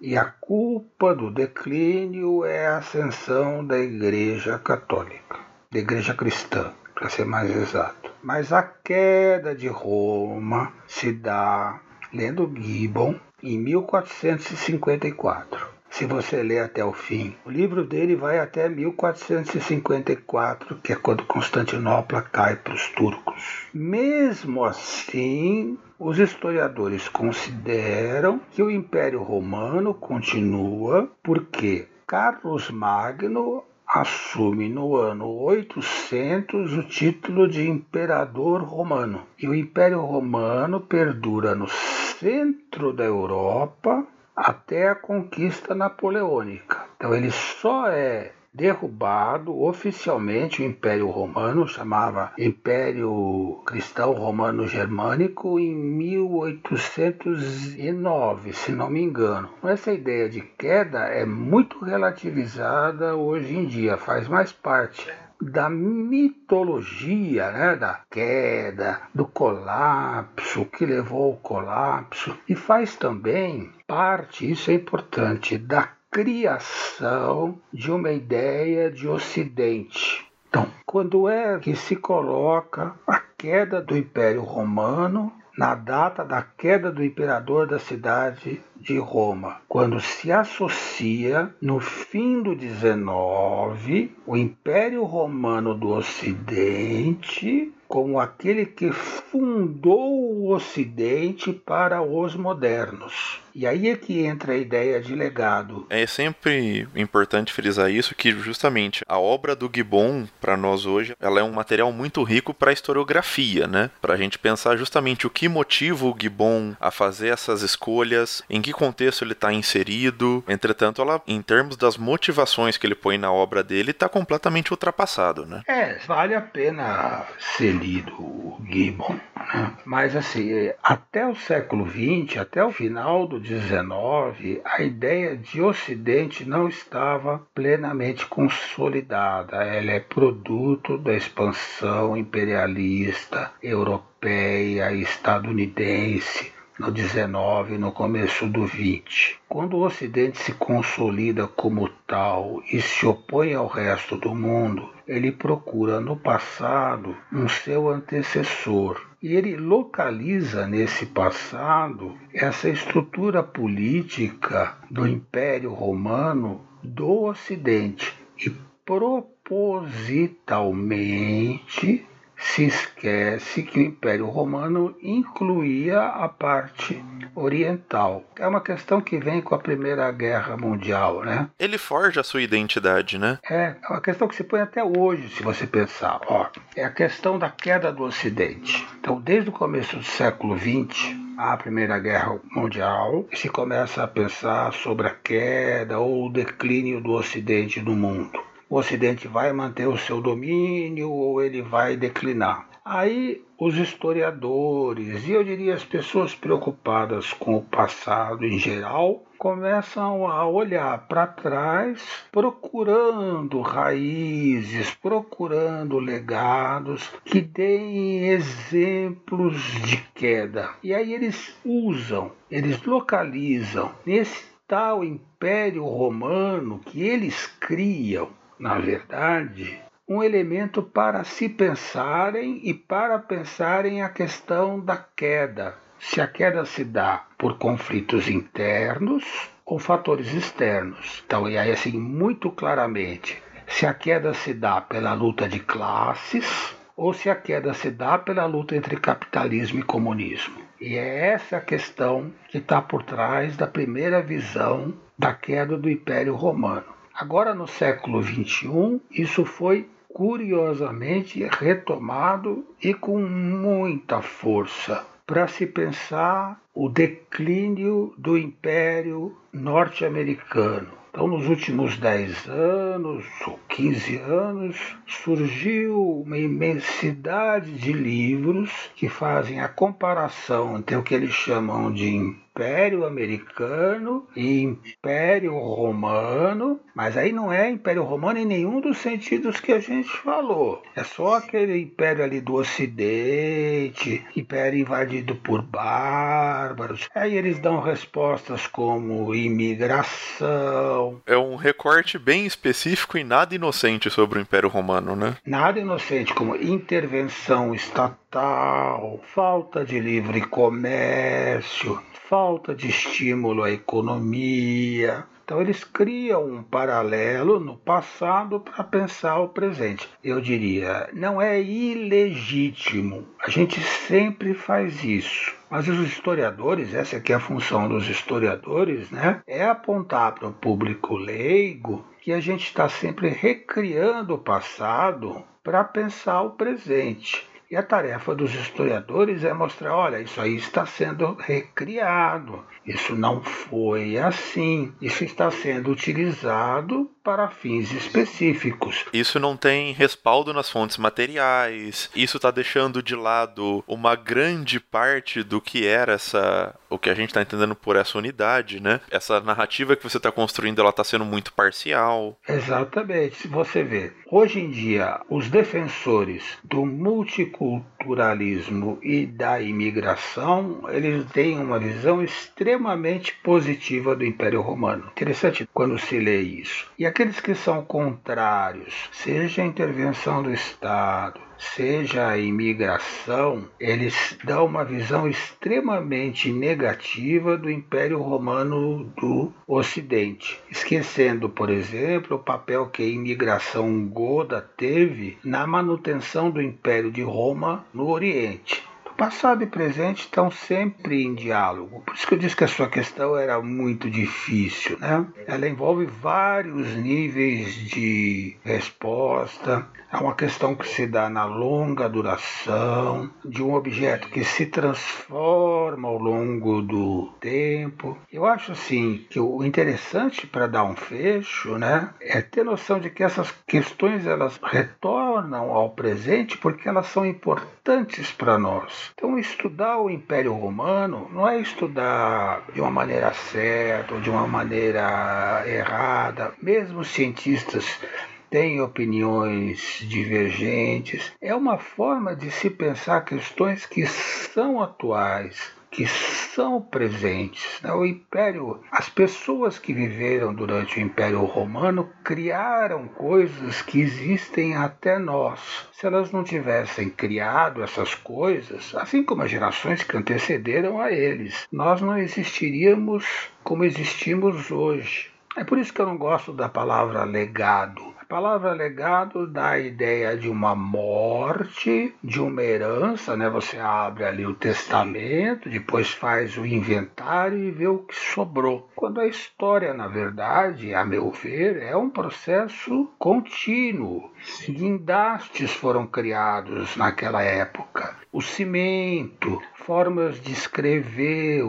E a culpa do declínio é a ascensão da Igreja Católica, da Igreja Cristã, para ser mais exato. Mas a queda de Roma se dá, lendo Gibbon, em 1454 se você ler até o fim. O livro dele vai até 1454, que é quando Constantinopla cai para os turcos. Mesmo assim, os historiadores consideram que o Império Romano continua porque Carlos Magno assume no ano 800 o título de imperador romano. E o Império Romano perdura no centro da Europa até a conquista napoleônica. Então ele só é derrubado oficialmente o Império Romano, chamava Império Cristão Romano Germânico, em 1809, se não me engano. Essa ideia de queda é muito relativizada hoje em dia, faz mais parte da mitologia né, da queda, do colapso, que levou ao colapso, e faz também parte, isso é importante, da criação de uma ideia de Ocidente. Então, quando é que se coloca a queda do Império Romano na data da queda do imperador da cidade de Roma, quando se associa no fim do 19 o Império Romano do Ocidente como aquele que fundou o Ocidente para os modernos. E aí é que entra a ideia de legado. É sempre importante frisar isso que justamente a obra do Gibbon para nós hoje, ela é um material muito rico para a historiografia, né? Para a gente pensar justamente o que motiva o Gibbon a fazer essas escolhas, em que contexto ele está inserido. Entretanto, ela, em termos das motivações que ele põe na obra dele, está completamente ultrapassado, né? É, vale a pena ser lido o Gibbon, né? Mas assim, até o século XX, até o final do XIX, a ideia de Ocidente não estava plenamente consolidada. Ela é produto da expansão imperialista europeia e estadunidense no 19 e no começo do 20. Quando o Ocidente se consolida como tal e se opõe ao resto do mundo, ele procura no passado um seu antecessor. E ele localiza nesse passado essa estrutura política do Império Romano do Ocidente e propositalmente se esquece que o Império Romano incluía a parte oriental. É uma questão que vem com a Primeira Guerra Mundial, né? Ele forja a sua identidade, né? É, é uma questão que se põe até hoje, se você pensar. Ó, é a questão da queda do Ocidente. Então, desde o começo do século XX, a Primeira Guerra Mundial, se começa a pensar sobre a queda ou o declínio do Ocidente no mundo o Ocidente vai manter o seu domínio ou ele vai declinar. Aí os historiadores e eu diria as pessoas preocupadas com o passado em geral começam a olhar para trás, procurando raízes, procurando legados que deem exemplos de queda. E aí eles usam, eles localizam nesse tal Império Romano que eles criam na verdade, um elemento para se pensarem e para pensarem a questão da queda. Se a queda se dá por conflitos internos ou fatores externos. Então, e aí assim, muito claramente, se a queda se dá pela luta de classes ou se a queda se dá pela luta entre capitalismo e comunismo. E é essa a questão que está por trás da primeira visão da queda do Império Romano. Agora, no século XXI, isso foi curiosamente retomado e com muita força. Para se pensar o declínio do Império Norte-Americano. Então, nos últimos 10 anos ou 15 anos, surgiu uma imensidade de livros que fazem a comparação entre o que eles chamam de Império Americano e Império Romano, mas aí não é Império Romano em nenhum dos sentidos que a gente falou. É só aquele império ali do Ocidente, império invadido por bárbaros. Aí eles dão respostas como imigração. É um recorte bem específico e nada inocente sobre o Império Romano, né? Nada inocente, como intervenção estatal, falta de livre comércio, falta de estímulo à economia. Então eles criam um paralelo no passado para pensar o presente. Eu diria, não é ilegítimo. A gente sempre faz isso. Mas os historiadores, essa aqui é a função dos historiadores, né? É apontar para o público leigo que a gente está sempre recriando o passado para pensar o presente. E a tarefa dos historiadores é mostrar: olha, isso aí está sendo recriado, isso não foi assim, isso está sendo utilizado para fins específicos. Isso não tem respaldo nas fontes materiais. Isso está deixando de lado uma grande parte do que era essa, o que a gente está entendendo por essa unidade, né? Essa narrativa que você está construindo, ela está sendo muito parcial. Exatamente. Se você vê, hoje em dia, os defensores do multiculturalismo e da imigração, eles têm uma visão extremamente positiva do Império Romano. Interessante quando se lê isso. E aqueles que são contrários, seja a intervenção do Estado, seja a imigração, eles dão uma visão extremamente negativa do Império Romano do Ocidente, esquecendo, por exemplo, o papel que a imigração goda teve na manutenção do Império de Roma no Oriente. Passado e presente estão sempre em diálogo. Por isso que eu disse que a sua questão era muito difícil, né? Ela envolve vários níveis de resposta. É uma questão que se dá na longa duração, de um objeto que se transforma ao longo do tempo. Eu acho assim que o interessante para dar um fecho, né, é ter noção de que essas questões elas retornam ao presente porque elas são importantes para nós. Então, estudar o Império Romano não é estudar de uma maneira certa ou de uma maneira errada. Mesmo cientistas têm opiniões divergentes. É uma forma de se pensar questões que são atuais, que são presentes. Né? O Império, as pessoas que viveram durante o Império Romano criaram coisas que existem até nós. Se elas não tivessem criado essas coisas, assim como as gerações que antecederam a eles, nós não existiríamos como existimos hoje. É por isso que eu não gosto da palavra legado palavra legado dá a ideia de uma morte, de uma herança, né? Você abre ali o testamento, depois faz o inventário e vê o que sobrou. Quando a história, na verdade, a meu ver, é um processo contínuo. Guindastes foram criados naquela época. O cimento, formas de escrever,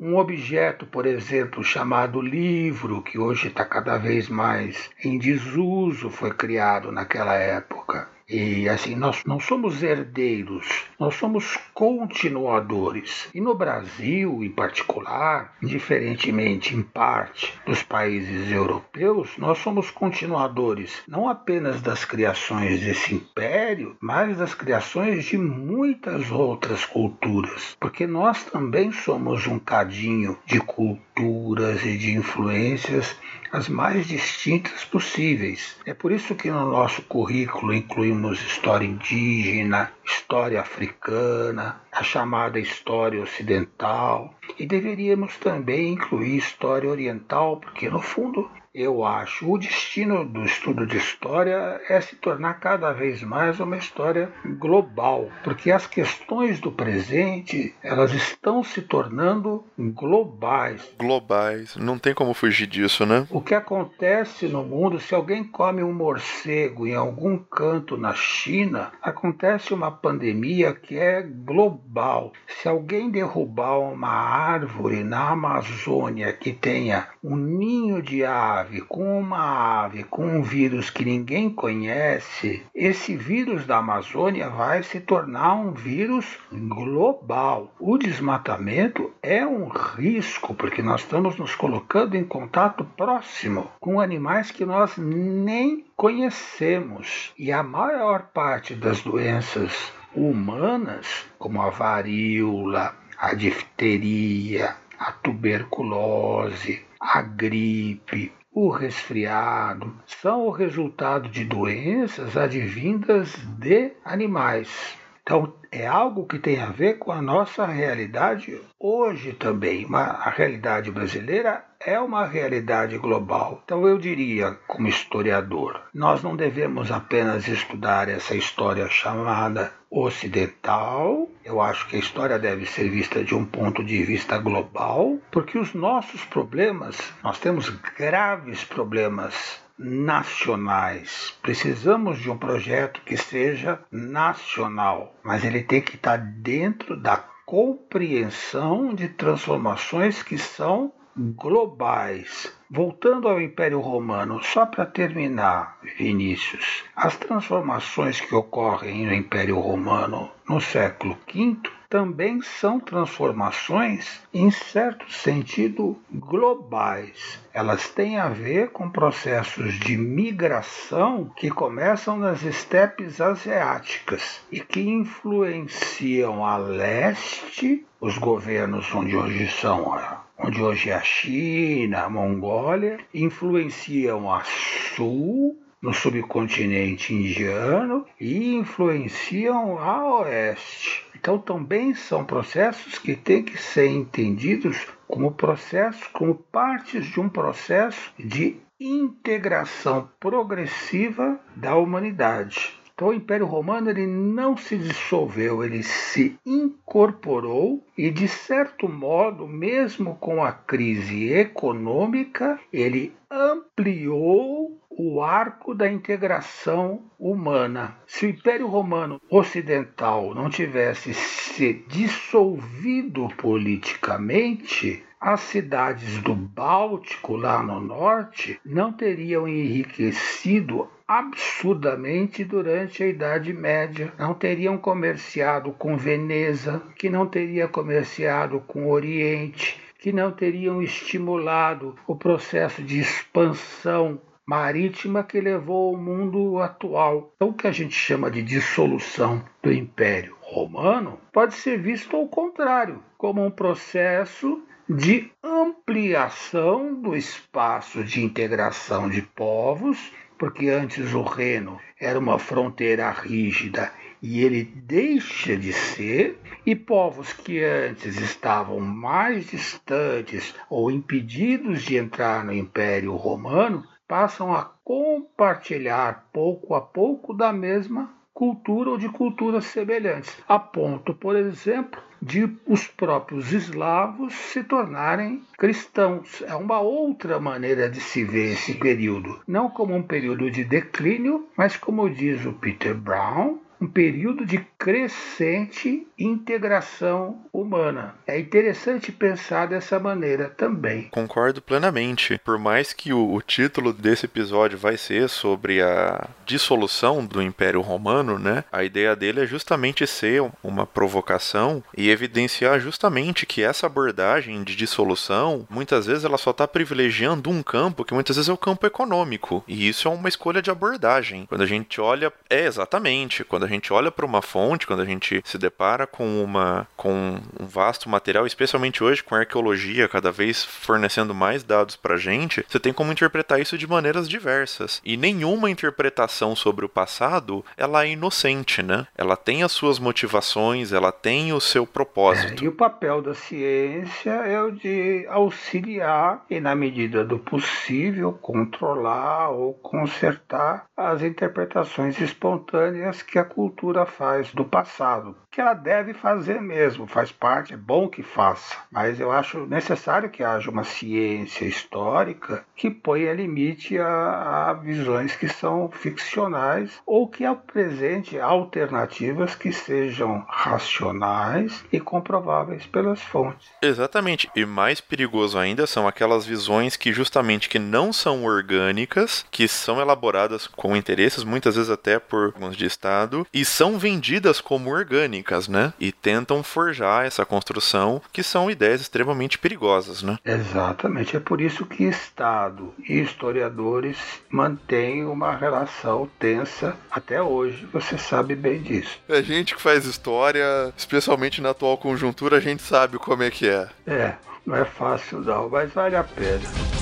um objeto, por exemplo, chamado livro, que hoje está cada vez mais em desuso, foi criado naquela época. E assim, nós não somos herdeiros, nós somos continuadores. E no Brasil, em particular, diferentemente em parte dos países europeus, nós somos continuadores não apenas das criações desse império, mas das criações de muitas outras culturas. Porque nós também somos um cadinho de culturas e de influências as mais distintas possíveis. É por isso que no nosso currículo incluímos história indígena, história africana, a chamada história ocidental, e deveríamos também incluir história oriental, porque no fundo eu acho. O destino do estudo de história é se tornar cada vez mais uma história global, porque as questões do presente elas estão se tornando globais. Globais, não tem como fugir disso, né? O que acontece no mundo, se alguém come um morcego em algum canto na China, acontece uma pandemia que é global. Se alguém derrubar uma árvore na Amazônia que tenha um ninho de ave com uma ave com um vírus que ninguém conhece, esse vírus da Amazônia vai se tornar um vírus global. O desmatamento é um risco, porque nós estamos nos colocando em contato próximo com animais que nós nem conhecemos. E a maior parte das doenças humanas, como a varíola, a difteria, a tuberculose, a gripe, o resfriado são o resultado de doenças advindas de animais. Então, é algo que tem a ver com a nossa realidade hoje também. a realidade brasileira é uma realidade global. Então eu diria, como historiador, nós não devemos apenas estudar essa história chamada ocidental. Eu acho que a história deve ser vista de um ponto de vista global, porque os nossos problemas, nós temos graves problemas nacionais. Precisamos de um projeto que seja nacional, mas ele tem que estar dentro da compreensão de transformações que são globais. Voltando ao Império Romano, só para terminar, Vinícius, as transformações que ocorrem no Império Romano no século V também são transformações, em certo sentido, globais. Elas têm a ver com processos de migração que começam nas estepes asiáticas e que influenciam a leste os governos onde hoje são onde hoje é a China, a Mongólia, influenciam a sul no subcontinente indiano e influenciam a oeste. Então também são processos que têm que ser entendidos como processos, como partes de um processo de integração progressiva da humanidade. Então o Império Romano ele não se dissolveu, ele se incorporou e de certo modo, mesmo com a crise econômica, ele ampliou o arco da integração humana. Se o Império Romano Ocidental não tivesse se dissolvido politicamente, as cidades do Báltico, lá no norte, não teriam enriquecido absurdamente durante a Idade Média. Não teriam comerciado com Veneza, que não teria comerciado com o Oriente, que não teriam estimulado o processo de expansão marítima que levou ao mundo atual. Então, o que a gente chama de dissolução do Império Romano pode ser visto ao contrário, como um processo de ampliação do espaço de integração de povos, porque antes o Reno era uma fronteira rígida e ele deixa de ser, e povos que antes estavam mais distantes ou impedidos de entrar no Império Romano passam a compartilhar pouco a pouco da mesma cultura ou de culturas semelhantes, a ponto, por exemplo, de os próprios eslavos se tornarem cristãos. É uma outra maneira de se ver esse período, não como um período de declínio, mas como diz o Peter Brown, um período de crescente integração humana. É interessante pensar dessa maneira também. Concordo plenamente. Por mais que o, o, título desse episódio vai ser sobre a dissolução do Império Romano, né? A ideia dele é justamente ser uma provocação e evidenciar justamente que essa abordagem de dissolução, muitas vezes ela só está privilegiando um campo que muitas vezes é o campo econômico. E isso é uma escolha de abordagem. Quando a gente olha, é exatamente, quando a gente olha para uma fonte, quando a gente se depara com uma com um vasto material, especialmente hoje com a arqueologia cada vez fornecendo mais dados para a gente, você tem como interpretar isso de maneiras diversas. E nenhuma interpretação sobre o passado ela é inocente, né? Ela tem as suas motivações, ela tem o seu propósito. É, e o papel da ciência é o de auxiliar e, na medida do possível, controlar ou consertar as interpretações espontâneas que a cultura faz do passado, que ela deve fazer mesmo, faz parte, é bom que faça, mas eu acho necessário que haja uma ciência histórica que ponha limite a, a visões que são ficcionais ou que apresente alternativas que sejam racionais e comprováveis pelas fontes. Exatamente, e mais perigoso ainda são aquelas visões que justamente que não são orgânicas, que são elaboradas com interesses, muitas vezes até por órgãos de Estado, e são vendidas como orgânicas, né? E tentam forjar essa construção, que são ideias extremamente perigosas, né? Exatamente. É por isso que Estado e historiadores mantêm uma relação tensa até hoje. Você sabe bem disso. A gente que faz história, especialmente na atual conjuntura, a gente sabe como é que é. É, não é fácil não, mas vale a pena.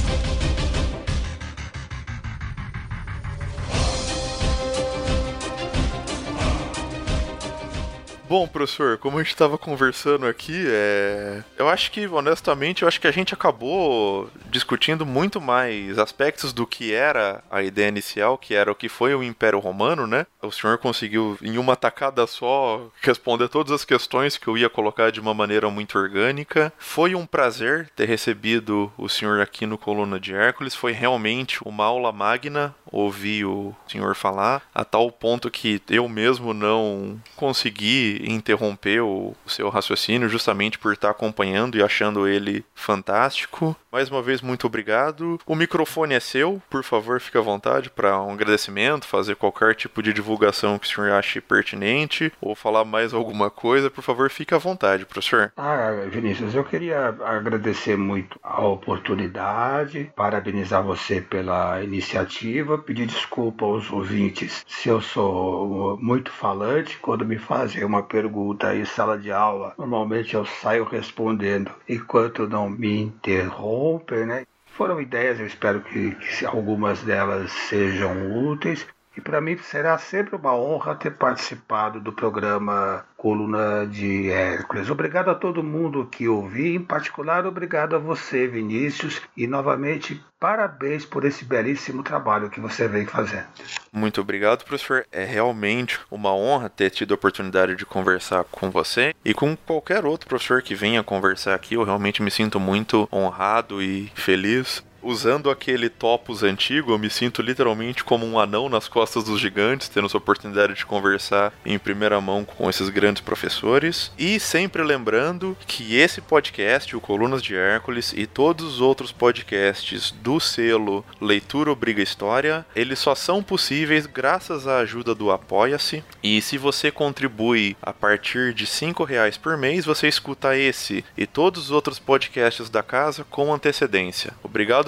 Bom, professor, como a gente estava conversando aqui, é... eu acho que, honestamente, eu acho que a gente acabou discutindo muito mais aspectos do que era a ideia inicial, que era o que foi o Império Romano, né? O senhor conseguiu, em uma tacada só, responder todas as questões que eu ia colocar de uma maneira muito orgânica. Foi um prazer ter recebido o senhor aqui no Coluna de Hércules. Foi realmente uma aula magna, ouvir o senhor falar, a tal ponto que eu mesmo não consegui interromper o, o seu raciocínio, justamente por estar acompanhando e achando ele fantástico. Mais uma vez, muito obrigado. O microfone é seu, por favor, fique à vontade para um agradecimento, fazer qualquer tipo de divulgação que o senhor ache pertinente ou falar mais alguma coisa, por favor, fique à vontade, professor. Ah, Vinícius, eu queria agradecer muito a oportunidade, parabenizar você pela iniciativa, pedir desculpa aos ouvintes se eu sou muito falante quando me fazem uma pergunta em sala de aula. Normalmente eu saio respondendo enquanto não me interrompem né? Foram ideias, eu espero que, que algumas delas sejam úteis. E para mim será sempre uma honra ter participado do programa Coluna de Hércules. Obrigado a todo mundo que ouviu, em particular obrigado a você, Vinícius, e novamente parabéns por esse belíssimo trabalho que você vem fazendo. Muito obrigado, professor. É realmente uma honra ter tido a oportunidade de conversar com você e com qualquer outro professor que venha conversar aqui. Eu realmente me sinto muito honrado e feliz usando aquele topos antigo, eu me sinto literalmente como um anão nas costas dos gigantes, tendo essa oportunidade de conversar em primeira mão com esses grandes professores. E sempre lembrando que esse podcast, o Colunas de Hércules, e todos os outros podcasts do selo Leitura Obriga História, eles só são possíveis graças à ajuda do Apoia-se. E se você contribui a partir de cinco reais por mês, você escuta esse e todos os outros podcasts da casa com antecedência. Obrigado